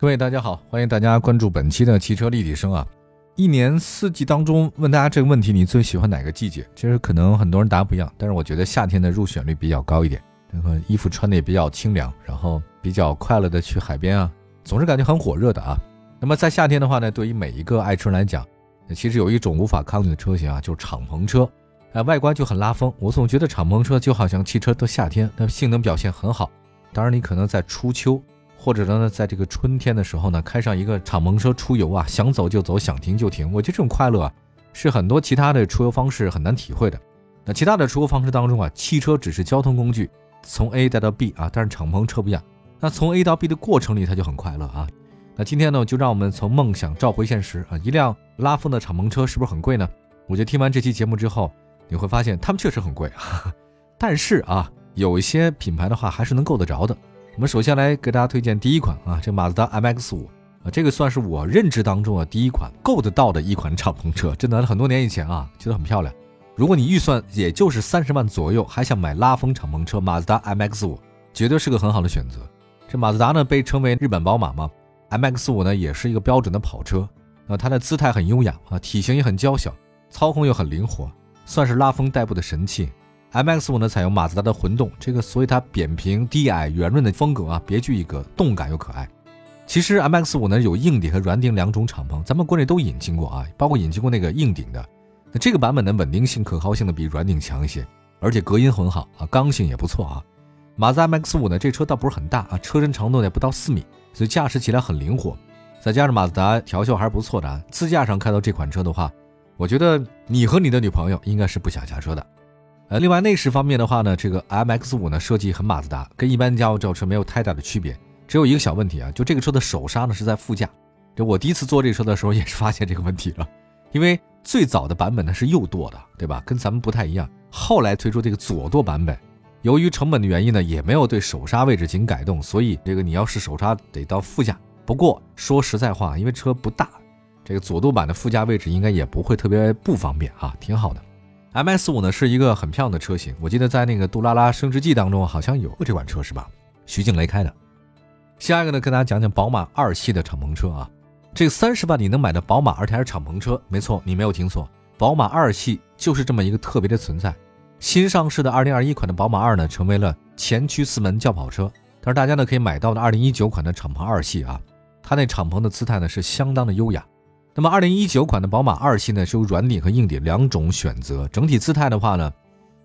各位大家好，欢迎大家关注本期的汽车立体声啊！一年四季当中问大家这个问题，你最喜欢哪个季节？其实可能很多人答不一样，但是我觉得夏天的入选率比较高一点。这个衣服穿的也比较清凉，然后比较快乐的去海边啊。总是感觉很火热的啊。那么在夏天的话呢，对于每一个爱车人来讲，其实有一种无法抗拒的车型啊，就是敞篷车。哎，外观就很拉风。我总觉得敞篷车就好像汽车的夏天，那性能表现很好。当然，你可能在初秋，或者呢，在这个春天的时候呢，开上一个敞篷车出游啊，想走就走，想停就停。我觉得这种快乐啊，是很多其他的出游方式很难体会的。那其他的出游方式当中啊，汽车只是交通工具，从 A 带到 B 啊，但是敞篷车不一样。那从 A 到 B 的过程里，它就很快乐啊。那今天呢，就让我们从梦想召回现实啊。一辆拉风的敞篷车是不是很贵呢？我觉得听完这期节目之后，你会发现他们确实很贵。但是啊，有一些品牌的话还是能够得着的。我们首先来给大家推荐第一款啊，这马自达 MX-5 啊，这个算是我认知当中啊第一款够得到的一款敞篷车。真的很多年以前啊，觉得很漂亮。如果你预算也就是三十万左右，还想买拉风敞篷车，马自达 MX-5 绝对是个很好的选择。这马自达呢被称为日本宝马嘛，MX 五呢也是一个标准的跑车，啊，它的姿态很优雅啊，体型也很娇小，操控又很灵活，算是拉风代步的神器。MX 五呢采用马自达的混动，这个所以它扁平低矮圆润的风格啊，别具一格，动感又可爱。其实 MX 五呢有硬顶和软顶两种敞篷，咱们国内都引进过啊，包括引进过那个硬顶的，那这个版本的稳定性、可靠性呢比软顶强一些，而且隔音很好啊，刚性也不错啊。马自达 MX-5 呢，这车倒不是很大啊，车身长度也不到四米，所以驾驶起来很灵活。再加上马自达调校还是不错的啊，自驾上开到这款车的话，我觉得你和你的女朋友应该是不想下车的。呃，另外内饰方面的话呢，这个 MX-5 呢设计很马自达，跟一般家用轿车没有太大的区别，只有一个小问题啊，就这个车的手刹呢是在副驾。这我第一次坐这车的时候也是发现这个问题了，因为最早的版本呢是右舵的，对吧？跟咱们不太一样。后来推出这个左舵版本。由于成本的原因呢，也没有对手刹位置进行改动，所以这个你要是手刹得到副驾。不过说实在话，因为车不大，这个左舵版的副驾位置应该也不会特别不方便啊，挺好的。MS 五呢是一个很漂亮的车型，我记得在那个《杜拉拉升职记》当中好像有过这款车是吧？徐静蕾开的。下一个呢，跟大家讲讲宝马二系的敞篷车啊，这三十万你能买的宝马，而且还是敞篷车，没错，你没有听错，宝马二系就是这么一个特别的存在。新上市的2021款的宝马二呢，成为了前驱四门轿跑车。但是大家呢可以买到的2019款的敞篷二系啊，它那敞篷的姿态呢是相当的优雅。那么2019款的宝马二系呢是有软顶和硬顶两种选择，整体姿态的话呢，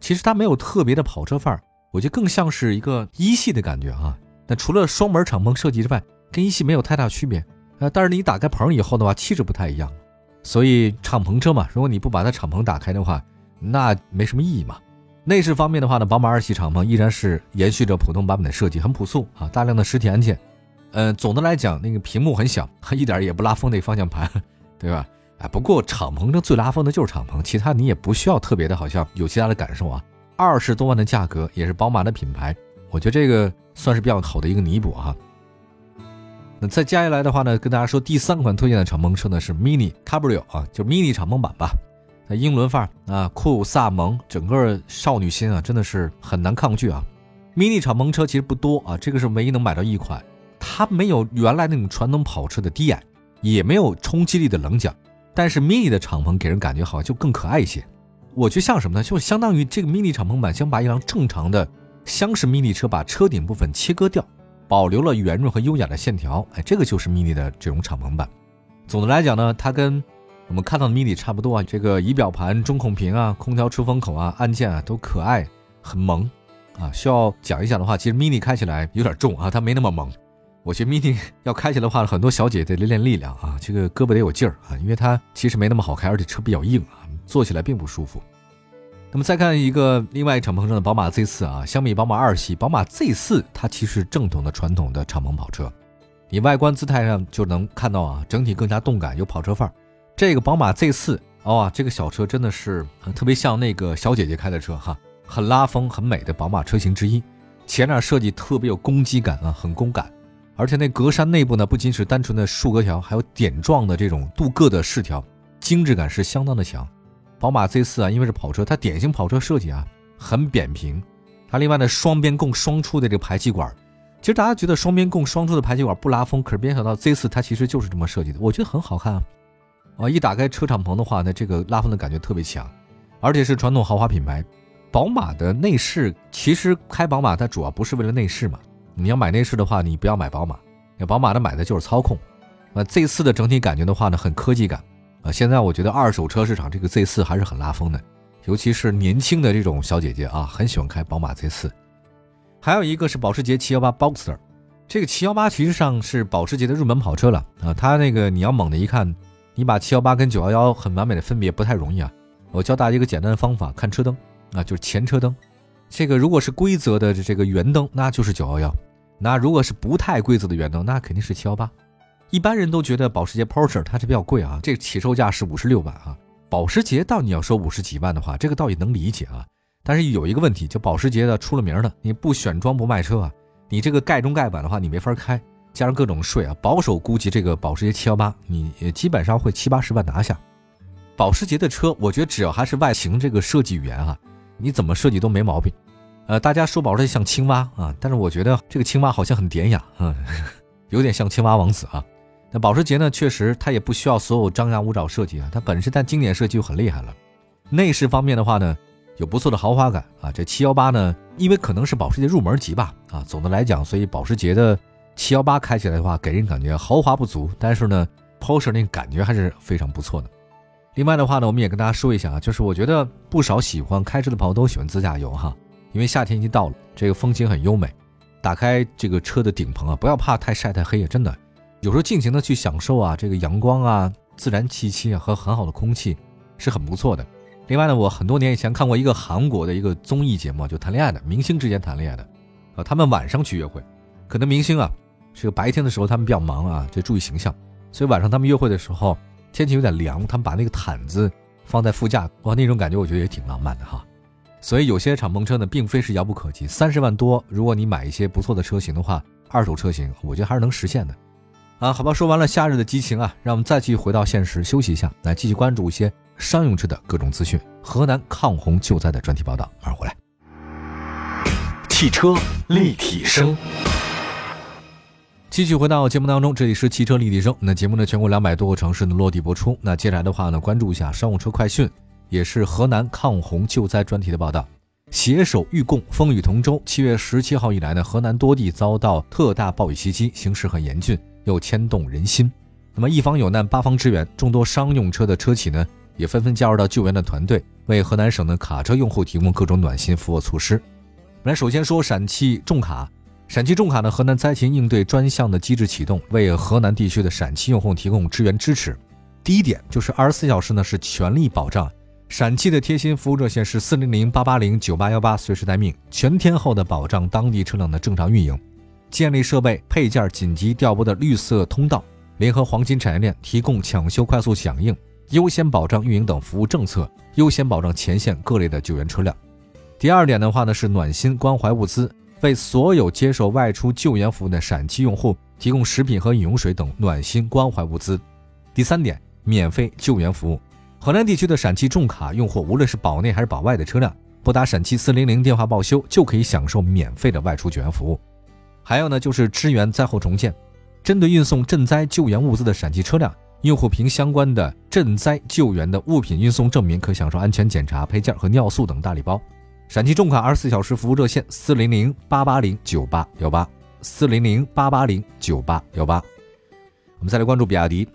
其实它没有特别的跑车范儿，我觉得更像是一个一系的感觉啊。那除了双门敞篷设计之外，跟一系没有太大区别。呃，但是你打开棚以后的话，气质不太一样。所以敞篷车嘛，如果你不把它敞篷打开的话，那没什么意义嘛。内饰方面的话呢，宝马二系敞篷依然是延续着普通版本的设计，很朴素啊，大量的实体按键。嗯，总的来讲，那个屏幕很小，一点也不拉风那方向盘，对吧？哎，不过敞篷车最拉风的就是敞篷，其他你也不需要特别的，好像有其他的感受啊。二十多万的价格也是宝马的品牌，我觉得这个算是比较好的一个弥补哈。那再接下来的话呢，跟大家说第三款推荐的敞篷车呢是 Mini Cabrio 啊，就 Mini 敞篷版吧。那英伦范儿啊，酷飒萌，整个少女心啊，真的是很难抗拒啊。mini 敞篷车其实不多啊，这个是唯一能买到一款。它没有原来那种传统跑车的低矮，也没有冲击力的棱角，但是 mini 的敞篷给人感觉好像就更可爱一些。我觉得像什么呢？就相当于这个 mini 敞篷版想把一辆正常的厢式 mini 车把车顶部分切割掉，保留了圆润和优雅的线条。哎，这个就是 mini 的这种敞篷版。总的来讲呢，它跟我们看到的 mini 差不多啊，这个仪表盘、中控屏啊、空调出风口啊、按键啊都可爱，很萌啊。需要讲一讲的话，其实 mini 开起来有点重啊，它没那么萌。我觉得 mini 要开起来的话，很多小姐得练练力量啊，这个胳膊得有劲儿啊，因为它其实没那么好开，而且车比较硬啊，坐起来并不舒服。那么再看一个另外一敞篷车的宝马 Z4 啊，相比宝马二系，宝马 Z4 它其实正统的传统的敞篷跑车。你外观姿态上就能看到啊，整体更加动感，有跑车范儿。这个宝马 Z4，哦，这个小车真的是特别像那个小姐姐开的车哈，很拉风、很美的宝马车型之一。前脸设计特别有攻击感啊，很攻感。而且那格栅内部呢，不仅是单纯的竖格条，还有点状的这种镀铬的饰条，精致感是相当的强。宝马 Z4 啊，因为是跑车，它典型跑车设计啊，很扁平。它另外呢，双边共双出的这个排气管，其实大家觉得双边共双出的排气管不拉风，可是没想到 Z4 它其实就是这么设计的，我觉得很好看啊。啊，一打开车敞篷的话呢，这个拉风的感觉特别强，而且是传统豪华品牌。宝马的内饰其实开宝马它主要不是为了内饰嘛。你要买内饰的话，你不要买宝马，那宝马的买的就是操控。啊，Z4 的整体感觉的话呢，很科技感。啊，现在我觉得二手车市场这个 Z4 还是很拉风的，尤其是年轻的这种小姐姐啊，很喜欢开宝马 Z4。还有一个是保时捷718 Boxster，这个718其实上是保时捷的入门跑车了啊。它那个你要猛的一看，你把718跟911很完美的分别不太容易啊。我教大家一个简单的方法，看车灯啊，就是前车灯。这个如果是规则的这个圆灯，那就是九幺幺；那如果是不太规则的圆灯，那肯定是七幺八。一般人都觉得保时捷 Porsche 它是比较贵啊，这个起售价是五十六万啊。保时捷到你要说五十几万的话，这个倒也能理解啊。但是有一个问题，就保时捷的出了名的，你不选装不卖车啊。你这个盖中盖板的话，你没法开，加上各种税啊，保守估计这个保时捷七幺八，你基本上会七八十万拿下。保时捷的车，我觉得只要还是外形这个设计语言啊。你怎么设计都没毛病，呃，大家说保时捷像青蛙啊，但是我觉得这个青蛙好像很典雅啊，有点像青蛙王子啊。那保时捷呢，确实它也不需要所有张牙舞爪设计啊，它本身它经典设计就很厉害了。内饰方面的话呢，有不错的豪华感啊。这七幺八呢，因为可能是保时捷入门级吧啊，总的来讲，所以保时捷的七幺八开起来的话，给人感觉豪华不足，但是呢，Porsche 那感觉还是非常不错的。另外的话呢，我们也跟大家说一下啊，就是我觉得不少喜欢开车的朋友都喜欢自驾游哈，因为夏天已经到了，这个风景很优美。打开这个车的顶棚啊，不要怕太晒太黑啊，真的，有时候尽情的去享受啊，这个阳光啊、自然气息啊和很好的空气是很不错的。另外呢，我很多年以前看过一个韩国的一个综艺节目，就谈恋爱的明星之间谈恋爱的，啊，他们晚上去约会，可能明星啊，这个白天的时候他们比较忙啊，就注意形象，所以晚上他们约会的时候。天气有点凉，他们把那个毯子放在副驾，哇，那种感觉我觉得也挺浪漫的哈。所以有些敞篷车呢，并非是遥不可及。三十万多，如果你买一些不错的车型的话，二手车型，我觉得还是能实现的。啊，好吧，说完了夏日的激情啊，让我们再继续回到现实，休息一下，来继续关注一些商用车的各种资讯。河南抗洪救灾的专题报道，马上回来。汽车立体声。继续回到节目当中，这里是汽车立体声。那节目呢，全国两百多个城市呢落地播出。那接下来的话呢，关注一下商务车快讯，也是河南抗洪救灾专题的报道。携手预共，风雨同舟。七月十七号以来呢，河南多地遭到特大暴雨袭击，形势很严峻，又牵动人心。那么一方有难，八方支援，众多商用车的车企呢，也纷纷加入到救援的团队，为河南省的卡车用户提供各种暖心服务措施。来首先说陕汽重卡。陕汽重卡呢河南灾情应对专项的机制启动，为河南地区的陕汽用户提供支援支持。第一点就是二十四小时呢是全力保障，陕汽的贴心服务热线是四零零八八零九八幺八，随时待命，全天候的保障当地车辆的正常运营，建立设备配件紧急调拨的绿色通道，联合黄金产业链提供抢修快速响应、优先保障运营等服务政策，优先保障前线各类的救援车辆。第二点的话呢是暖心关怀物资。为所有接受外出救援服务的陕汽用户提供食品和饮用水等暖心关怀物资。第三点，免费救援服务。河南地区的陕汽重卡用户，无论是保内还是保外的车辆，拨打陕汽四零零电话报修，就可以享受免费的外出救援服务。还有呢，就是支援灾后重建。针对运送赈灾救援物资的陕汽车辆，用户凭相关的赈灾救援的物品运送证明，可享受安全检查、配件和尿素等大礼包。陕汽重卡二十四小时服务热线：四零零八八零九八幺八，四零零八八零九八幺八。我们再来关注比亚迪，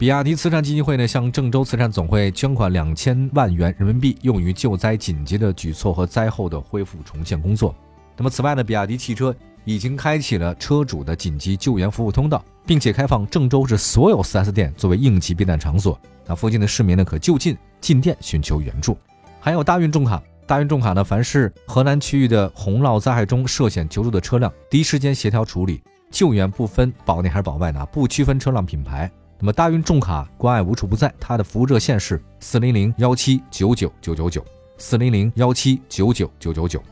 比亚迪慈善基金会呢向郑州慈善总会捐款两千万元人民币，用于救灾紧急的举措和灾后的恢复重建工作。那么此外呢，比亚迪汽车已经开启了车主的紧急救援服务通道，并且开放郑州市所有 4S 店作为应急避难场所，那附近的市民呢可就近进店寻求援助。还有大运重卡。大运重卡呢，凡是河南区域的洪涝灾害中涉险求助的车辆，第一时间协调处理，救援不分保内还是保外呢，不区分车辆品牌。那么大运重卡关爱无处不在，它的服务热线是四零零幺七九九九九九四零零幺七九九九九九。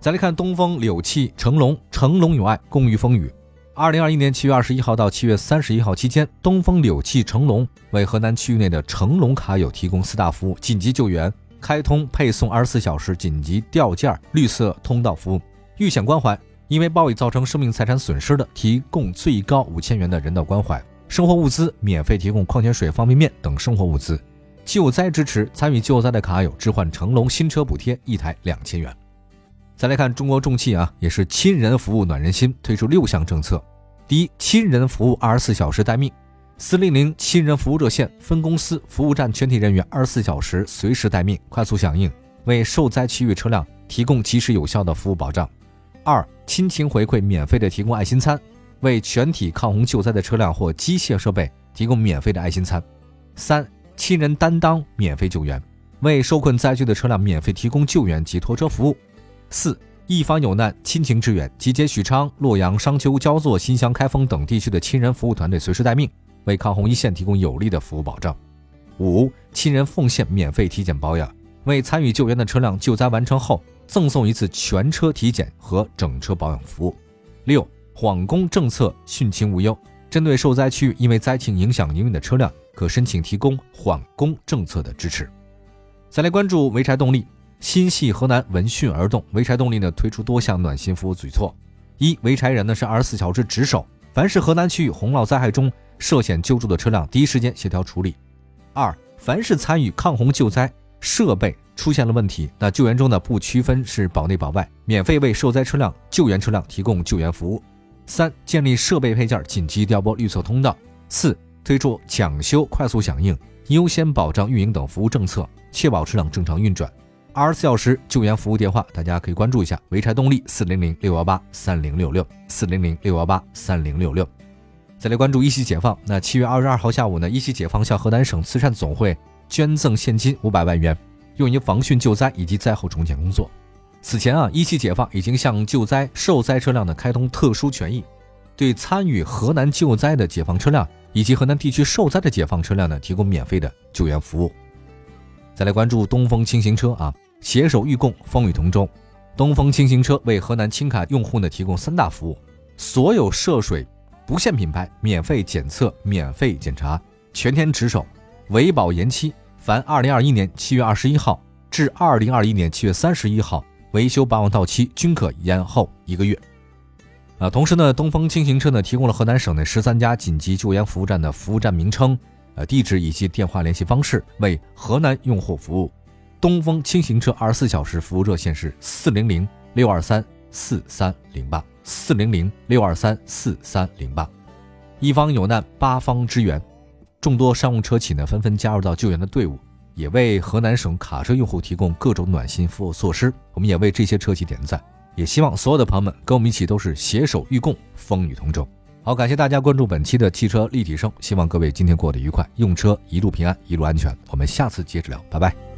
再来看东风柳汽成龙，成龙有爱，共御风雨。二零二一年七月二十一号到七月三十一号期间，东风柳汽成龙为河南区域内的成龙卡友提供四大服务：紧急救援、开通配送二十四小时紧急调件绿色通道服务、遇险关怀。因为暴雨造成生命财产损失的，提供最高五千元的人道关怀。生活物资免费提供矿泉水、方便面等生活物资。救灾支持参与救灾的卡友置换成龙新车补贴一台两千元。再来看中国重汽啊，也是亲人服务暖人心，推出六项政策。第一，亲人服务二十四小时待命，四零零亲人服务热线分公司服务站全体人员二十四小时随时待命，快速响应，为受灾区域车辆提供及时有效的服务保障。二，亲情回馈免费的提供爱心餐。为全体抗洪救灾的车辆或机械设备提供免费的爱心餐。三、亲人担当免费救援，为受困灾区的车辆免费提供救援及拖车服务。四、一方有难亲情支援，集结许昌、洛阳、商丘、焦作、新乡、开封等地区的亲人服务团队随时待命，为抗洪一线提供有力的服务保障。五、亲人奉献免费体检保养，为参与救援的车辆救灾完成后赠送一次全车体检和整车保养服务。六。缓工政策，汛情无忧。针对受灾区域因为灾情影响营运的车辆，可申请提供缓工政策的支持。再来关注潍柴动力，心系河南，闻讯而动。潍柴动力呢推出多项暖心服务举措：一、潍柴人呢是二十四小时值守，凡是河南区域洪涝灾害中涉险救助的车辆，第一时间协调处理；二、凡是参与抗洪救灾设备出现了问题，那救援中呢不区分是保内保外，免费为受灾车辆、救援车辆提供救援服务。三、建立设备配件紧急调拨绿色通道；四、推出抢修快速响应、优先保障运营等服务政策，确保车辆正常运转。二十四小时救援服务电话，大家可以关注一下潍柴动力四零零六幺八三零六六四零零六幺八三零六六。再来关注一汽解放，那七月二十二号下午呢，一汽解放向河南省慈善总会捐赠现金五百万元，用于防汛救灾以及灾后重建工作。此前啊，一汽解放已经向救灾受灾车辆呢开通特殊权益，对参与河南救灾的解放车辆以及河南地区受灾的解放车辆呢提供免费的救援服务。再来关注东风轻型车啊，携手御供，风雨同舟。东风轻型车为河南轻卡用户呢提供三大服务：所有涉水不限品牌免费检测、免费检查，全天值守，维保延期，凡二零二一年七月二十一号至二零二一年七月三十一号。维修保养到期均可延后一个月。啊，同时呢，东风轻型车呢提供了河南省内十三家紧急救援服务站的服务站名称、呃地址以及电话联系方式，为河南用户服务。东风轻型车二十四小时服务热线是四零零六二三四三零八四零零六二三四三零八。一方有难，八方支援，众多商务车企呢纷纷加入到救援的队伍。也为河南省卡车用户提供各种暖心服务措施，我们也为这些车企点赞，也希望所有的朋友们跟我们一起都是携手御共，风雨同舟。好，感谢大家关注本期的汽车立体声，希望各位今天过得愉快，用车一路平安，一路安全。我们下次接着聊，拜拜。